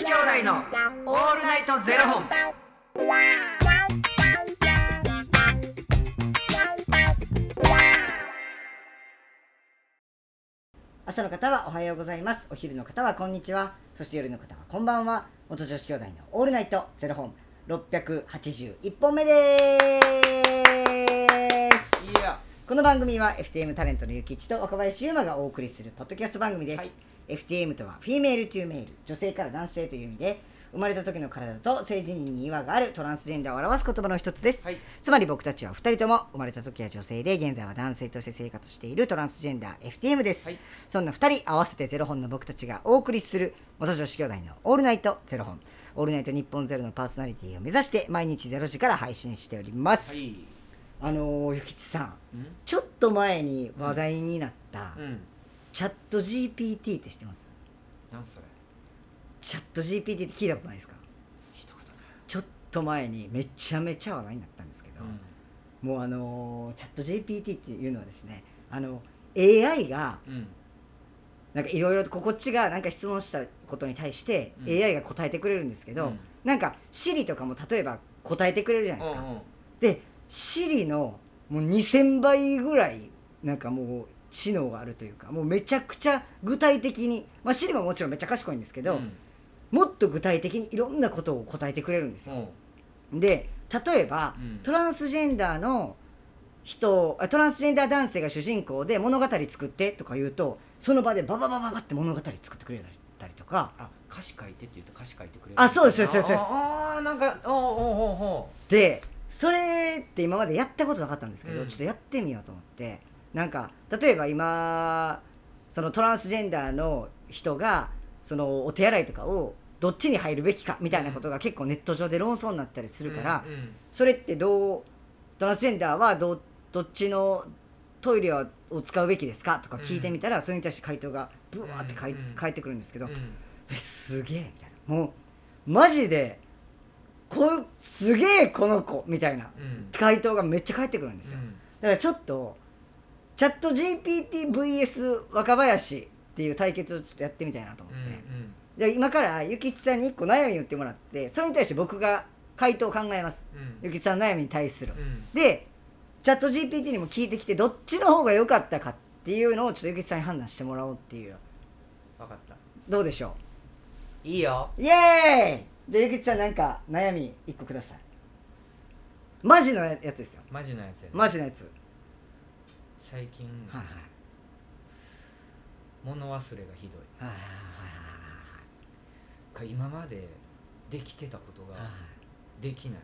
子兄弟のオールナイトゼロ本。朝の方はおはようございます。お昼の方はこんにちは。そして夜の方はこんばんは。元女子兄弟のオールナイトゼロ本。681本目です。いや。この番組は FTM タレントのゆきちと若林優馬がお送りするポッドキャスト番組です、はい FTM とは Female to Male 女性から男性という意味で生まれた時の体と性自認に違和があるトランスジェンダーを表す言葉の一つです、はいつまり僕たちは2人とも生まれた時は女性で現在は男性として生活しているトランスジェンダー FTM です、はいそんな2人合わせてゼロ本の僕たちがお送りする元女子兄弟のオールナイトゼロ本オールナイト日本ゼロのパーソナリティを目指して毎日ゼロ時から配信しております、はい。あのー、ゆきちさんうん。ちょっと前に話題になった、うん。チャット GPT って知ってます？なんそれ？チャット GPT って聞いたことないですか？聞いたことない。ちょっと前にめちゃめちゃ話題になったんですけど、もうあのーチャット GPT っていうのはですねあの AI がうん。なんかいろいろとここっちがなんか質問したことに対してうん AI が答えてくれるんですけど、うんなんか Siri とかも例えば答えてくれるじゃないですか、うん。で Siri のもう2000倍ぐらいなんかもう知能があるというかもうめちゃくちゃ具体的に、まあ、Siri ももちろんめっちゃ賢いんですけど、うん。もっと具体的にいろんなことを答えてくれるんですよ、うん。で例えば、うんトランスジェンダーの人あトランスジェンダー男性が主人公で物語作ってとか言うとその場でバババババって物語作ってくれたりとかあ、歌詞書いてって言うと歌詞書いてくれる。あそうですそうですそうですああ、なんか、おおおおお。でそれって今までやったことなかったんですけど、うんちょっとやってみようと思ってなんか例えば今そのトランスジェンダーの人がそのお手洗いとかをどっちに入るべきかみたいなことが結構ネット上で論争になったりするから、うんうんそれってどうトランスジェンダーはどうどっちのトイレを使うべきですかとか聞いてみたら、それに対して回答がブワーって返,、ってくるんですけど、うん。えすげえみたいな。もうマジでこうすげえこの子みたいなうん。回答がめっちゃ返ってくるんですよ、だからちょっとチャット GPTVS 若林っていう対決をちょっとやってみたいなと思うんって、うんで今からゆきちさんに1個悩み言ってもらってそれに対して僕が回答を考えます。うん。ゆきちさんの悩みに対する。うん。でチャット GPT にも聞いてきてどっちの方が良かったかっていうのをちょっとゆきちさんに判断してもらおうっていう。わかった。どうでしょいいよ。うイエーイ！じゃあゆきちさんなんか悩み1個ください。マジのやつですよ。マジのやつやね。マジのやつ最近はい物忘れがひどい。はいはいか今までできてたことはいはい。ができない。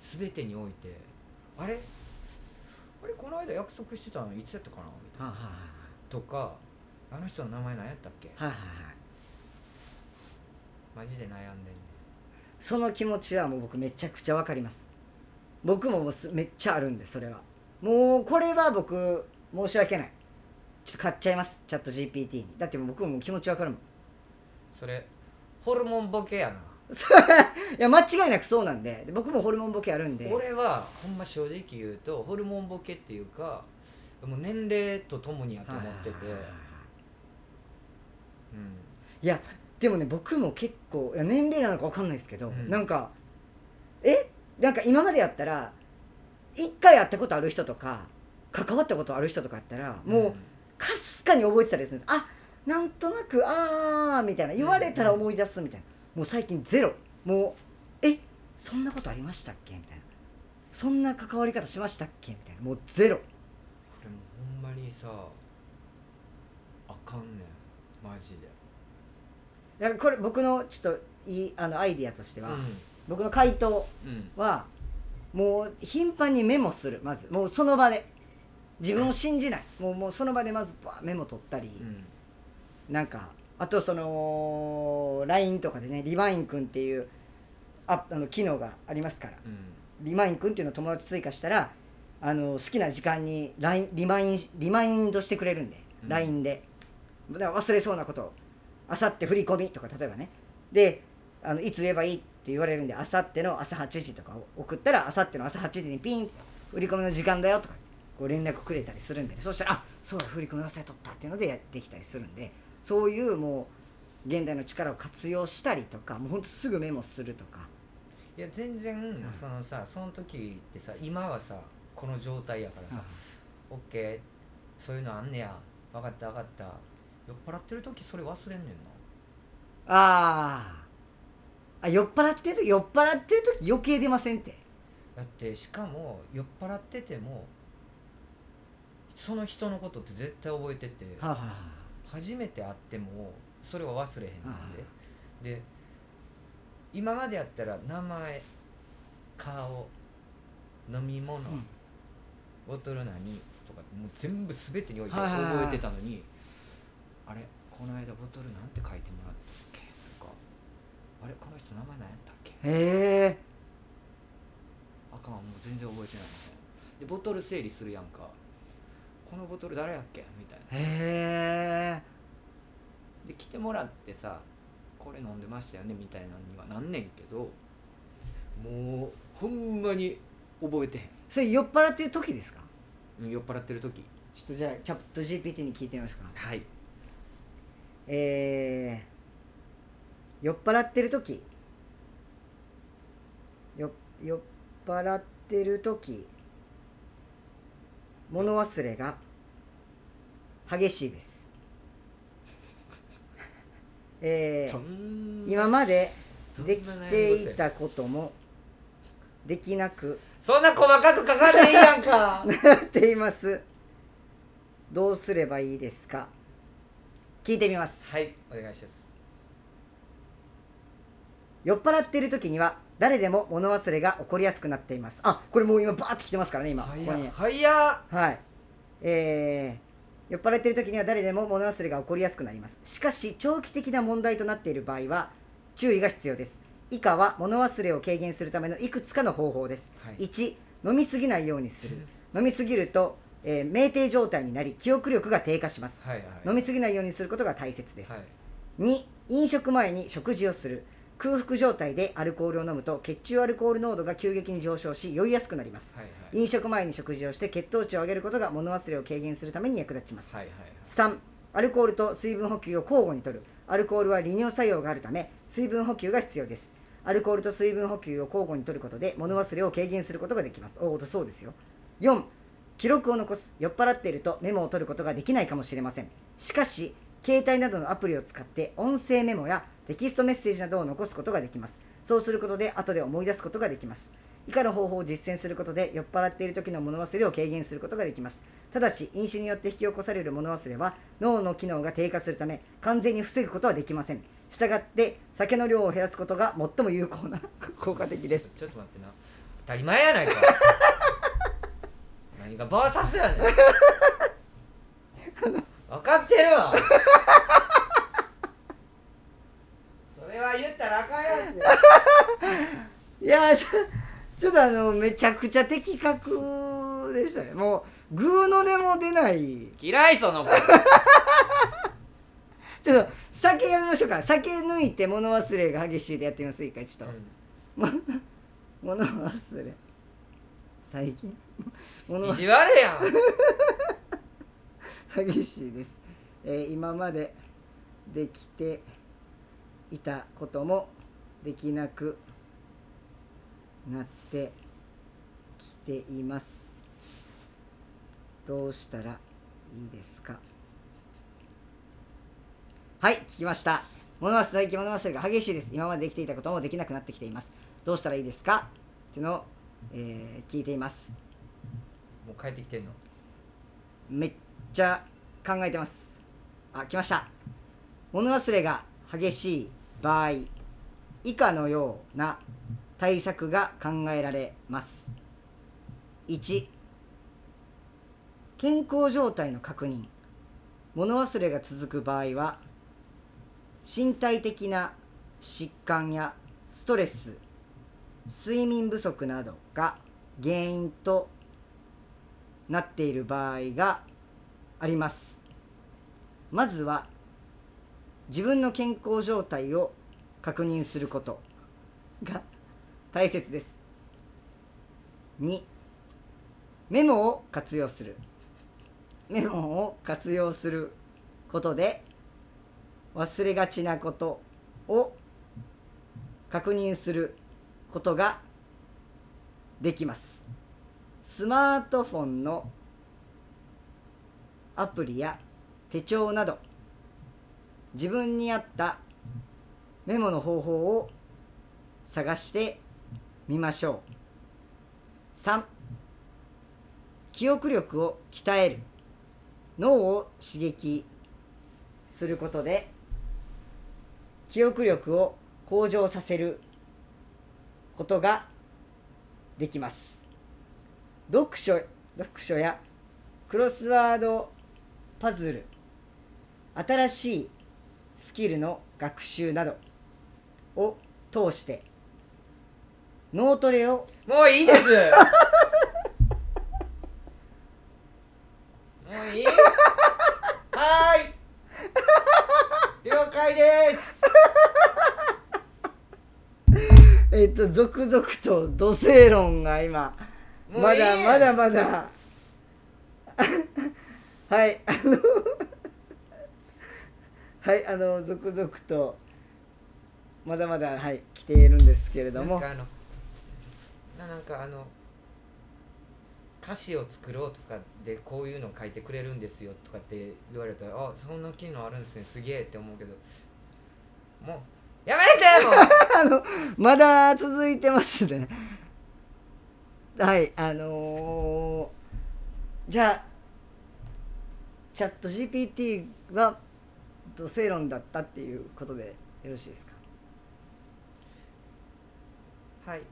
全てにおいてあれ？あれこの間約束してたのいつやったかな？みたいな。はいはいとかあの人の名前何やったっけ？はいはいはい。マジで悩んでんねその気持ちはもう僕めちゃくちゃわかります。僕ももうすめっちゃあるんでそれはもうこれは僕申し訳ない。ちょっと買っちゃいます。チャット GPT に。だってもう僕も気持ちわかるもん。それホルモンボケやな。いや間違いなくそうなんで。で僕もホルモンボケあるんで。俺はほんま正直言うとホルモンボケっていうかもう年齢とともにやと思ってて。うん。いやでもね僕も結構いや年齢なのかわかんないですけど、うん。なんかえ？なんか今までやったら一回会ったことある人とか関わったことある人とかやったらもうかすかに覚えてたりするんです。あなんとなくあーみたいな。言われたら思い出すみたいな。もう最近ゼロ。もうえそんなことありましたっけ？みたいな。そんな関わり方しましたっけ？みたいな。もうゼロ。これもうほんまにさあかんねん。マジで。だからこれ僕のちょっといいあのアイディアとしては、う僕の回答んうん。はもう頻繁にメモするまず。もうその場で。自分を信じない。もうもうその場でまずバーメモ取ったり、うん。なんかあとその LINE とかでねリマインくんっていうああの機能がありますから。うん。リマインくんっていうのを友達追加したらあの好きな時間に LINE リマインリマインドしてくれるんで、うん。LINE で。だから忘れそうなことをあさって振り込みとか例えばね。であのいつ言えばいいって言われるんであさっての朝8時とかを送ったらあさっての朝8時にピン振り込みの時間だよとかこう連絡くれたりするんで、ね、そしたらあそうだ振り込み忘れとったっていうのでやってきたりするんでそういうもう現代の力を活用したりとかもうほんとすぐメモするとか。いや全然ん。そのさその時ってさ今はさこの状態やからさオッケーそういうのあんねや分かった分かった酔っ払ってる時それ忘れんねんな。あーあ酔っ払ってる時酔っ払ってる時余計出ませんって。だってしかも酔っ払っててもその人のことって絶対覚えてて、はあ、はあは初めて会ってもそれは忘れへんねんで、で今までやったら名前顔飲み物、うん。ボトル何とかもう全部全てにおいて覚えてたのに、あれこの間ボトルなんて書いてもらったあれこの人名前何やったっけ？へえ。あかんもう全然覚えてないみたいなでボトル整理するやんか。このボトル誰やっけ？みたいな。へえ。で来てもらってさこれ飲んでましたよね？みたいなのにはなんねんけどもうほんまに覚えてへそれ酔っ払ってる時ですか？ん酔っ払ってる時。ちょっとじゃあチャット GPT に聞いてみましょうか。はい。えー、酔っ払ってる時。よ酔っ払ってる時。物忘れが激しいです。えそー、今までできてや。いたこともできなくそんな細かく書かねえやんか。なっています。どうすればいいですか？聞いてみます。はいお願いします酔っ払っている時には誰でも物忘れが起こりやすくなっています。あこれもう今バーって来てますからね今。ここに。早っ。早っはい。えー、酔っ払っている時には誰でも物忘れが起こりやすくなります。しかし長期的な問題となっている場合は注意が必要です。以下は物忘れを軽減するためのいくつかの方法です、はい。1飲みすぎないようにする。飲みすぎると、えー酩酊状態になり記憶力が低下します。はいはい。飲みすぎないようにすることが大切です、はい。2飲食前に食事をする空腹状態でアルコールを飲むと血中アルコール濃度が急激に上昇し酔いやすくなります。はいはい。飲食前に食事をして血糖値を上げることが物忘れを軽減するために役立ちます。はいはい3アルコールと水分補給を交互に摂る。アルコールは利尿作用があるため水分補給が必要です。アルコールと水分補給を交互に摂ることで物忘れを軽減することができます。おおそうですよ。4記録を残す。酔っ払っているとメモを取ることができないかもしれません。しかし携帯などのアプリを使って音声メモやテキストメッセージなどを残すことができます。そうすることで後で思い出すことができます。以下の方法を実践することで酔っ払っている時の物忘れを軽減することができます。ただし飲酒によって引き起こされる物忘れは脳の機能が低下するため完全に防ぐことはできません。したがって酒の量を減らすことが最も有効な 効果的です。ちょっと待ってな。当たり前やないか。何がバーサスやねん。分かってるわそれは言ったらあかんやつや。いやちょちょっとあのめちゃくちゃ的確でしたね。もうグーの音も出ない。嫌いその子。ちょっと酒やめましょうか。酒抜いて物忘れが激しいでやってみます。一回ちょっと、物忘れ。最近？物忘意地悪やん。れ 激しいです、えー今までできていたこともできなくなってきています。どうしたらいいですか？はい聞きました。物忘れ物忘れが激しいです。今までできていたこともできなくなってきています。どうしたらいいですか？っていうのを、えー聞いています。もう帰ってきてんの？めっちゃ考えてます。あ来ました。物忘れが激しい場合以下のような対策が考えられます。1健康状態の確認。物忘れが続く場合は身体的な疾患やストレス睡眠不足などが原因となっている場合があります。まずは自分の健康状態を確認することが大切です。2メモを活用する。メモを活用することで忘れがちなことを確認することができます。スマートフォンのアプリや手帳など自分に合ったメモの方法を探してみましょう。3記憶力を鍛える。脳を刺激することで記憶力を向上させることができます。読書読書やクロスワードパズル新しいスキルの学習などを通して脳トレをもういいです。もういい。はーい。了解です。えっと続々と土星論が今まだまだまだ。はい。あのはいあの続々とまだまだはい来ているんですけれども。なんかあのななんかあの歌詞を作ろうとかでこういうの書いてくれるんですよとかって言われたらあそんな機能あるんですねすげえって思うけど。もうやめてもう。あのまだ続いてますね。はいあのーじゃあチャット GPT は土星論だったっていうことでよろしいですか？はい。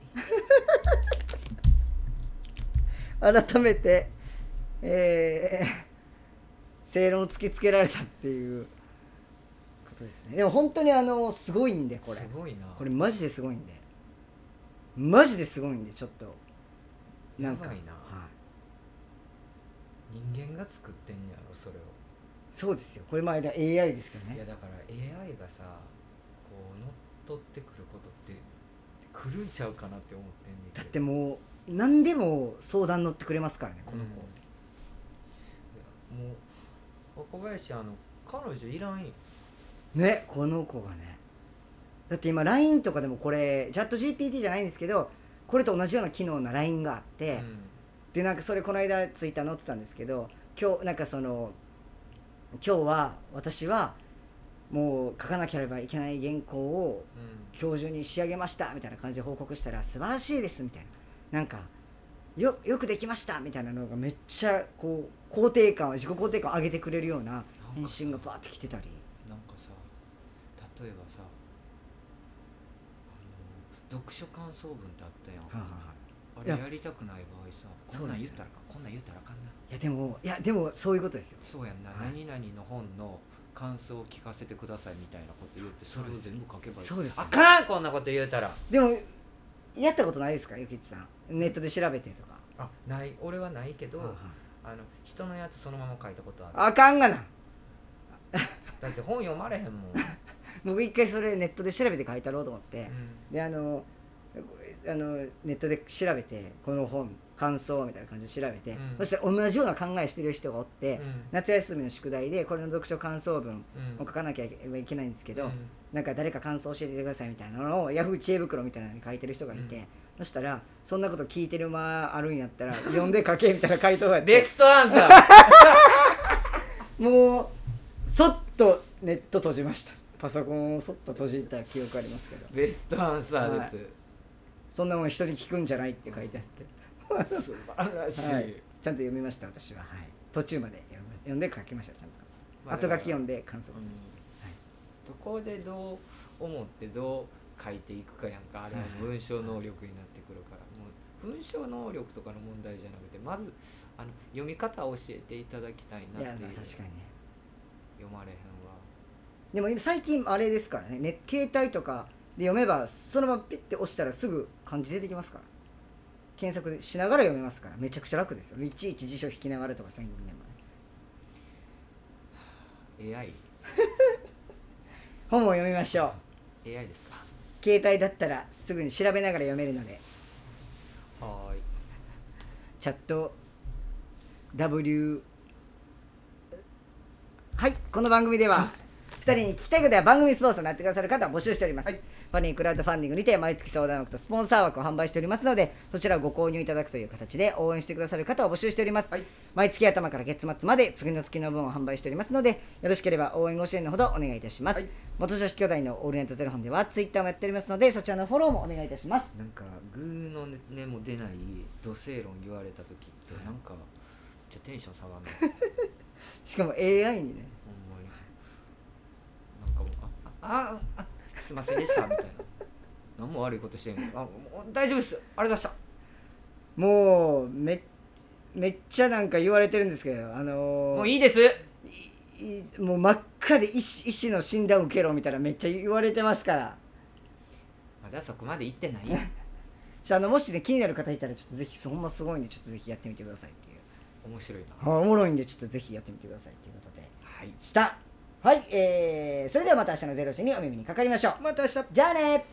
改めてえー、正論を突きつけられたっていうことですね。でも本当にあのすごいんでこれ。すごいな。これマジですごいんで。マジですごいんでちょっと。なんか。やばいな。はい。人間が作ってんやろそれをそうですよ。これ前だ AI ですけどね。いやだから AI がさこう乗っ取ってくることって来るんちゃうかなって思ってんねんけど。だってもう何でも相談乗ってくれますからねこの子、もう若林あの彼女いらんよ。ねこの子がね。だって今 LINE とかでもこれチャット GPT じゃないんですけどこれと同じような機能な LINE があって、でなんかそれこの間ツイッター載ってたんですけど今日なんかその今日は私はもう書かなければいけない原稿をうん。今日中に仕上げましたみたいな感じで報告したら素晴らしいですみたいな。なんかよよくできましたみたいなのがめっちゃこう肯定感を自己肯定感を上げてくれるような返信がバーってきてたり。なんかさ例えばさあの読書感想文ってあったやん、はいはいはいあれやりたくない場合さこんなん言ったらこんなん言ったらあかんな。いやでもいやでもそういうことですよ。そうやんな、はい。何々の本の感想を聞かせてくださいみたいなこと言ってそれを全部書けばいい。そうですよ。あかんこんなこと言うたら。でもやったことないですかゆきちさん。ネットで調べてとか。あない。俺はないけど、あの人のやつそのまま書いたことある。あかんがな。だって本読まれへんもん、僕一回それネットで調べて書いたろうと思って、うん。であのあのネットで調べてこの本感想みたいな感じで調べて、うん。そしたら同じような考えしてる人がおって、うん。夏休みの宿題でこれの読書感想文うん。を書かなきゃいけないんですけど、うん。なんか誰か感想教えてくださいみたいなのをヤフー知恵袋みたいなのに書いてる人がいて、うん。そしたらそんなこと聞いてる間あるんやったら読んで書けみたいな回答がベストアンサー。もうそっとネット閉じました。パソコンをそっと閉じた記憶ありますけど。ベストアンサーです、そんなもん人に聞くんじゃないって書いてあって。素晴らしい、はい、ちゃんと読みました私は、はい、途中まで読んで書きましたちゃんと、まあ後書き読んで感想を、うん。どこでどう思ってどう書いていくかやんかあれははい。文章能力になってくるから。もう文章能力とかの問題じゃなくてまずあの読み方を教えていただきたいなっていう。確かに。ね読まれへんわ。でも今最近あれですからね。ね携帯とかで読めばそのままピッて押したらすぐ漢字出てきますから。検索しながら読めますから。めちゃくちゃ楽ですよ。いちいち辞書引きながらとか宣言ね。AI? 本を読みましょう。AI ですか？携帯だったらすぐに調べながら読めるので。はーい。チャット。W はいこの番組では 人に聞きたいことや番組スポンサーになってくださる方を募集しております、はいファニークラウドファンディングにて毎月相談枠とスポンサー枠を販売しておりますのでそちらをご購入いただくという形で応援してくださる方を募集しております、はい。毎月頭から月末まで次の月の分を販売しておりますのでよろしければ応援ご支援のほどお願いいたします、はい。元女子兄弟のオールナイトゼロ本ではツイッターもやっておりますのでそちらのフォローもお願いいたします。なんかグーの根も出ない土星論言われた時ってなんかめっちゃテンション下がるの しかも AI にね。ほんまに。なんかもうああああすいませんでしたみたいな。何も悪いことしてん。のあもう大丈夫です。ありがとうございもうめめっちゃなんか言われてるんですけどあのましたーもういいです。いもう真っ赤で医師医師の診断受けろみたいなめっちゃ言われてますから。まだそこまで行ってない？じゃああのもしね気になる方いたらちょっとぜひほんますごいんでちょっとぜひやってみてくださいっていう。面白いな。あおもろいんでちょっとぜひやってみてくださいということで。はい。したはいえー、それではまた明日の0時にお耳にかかりましょう。また明日。じゃあね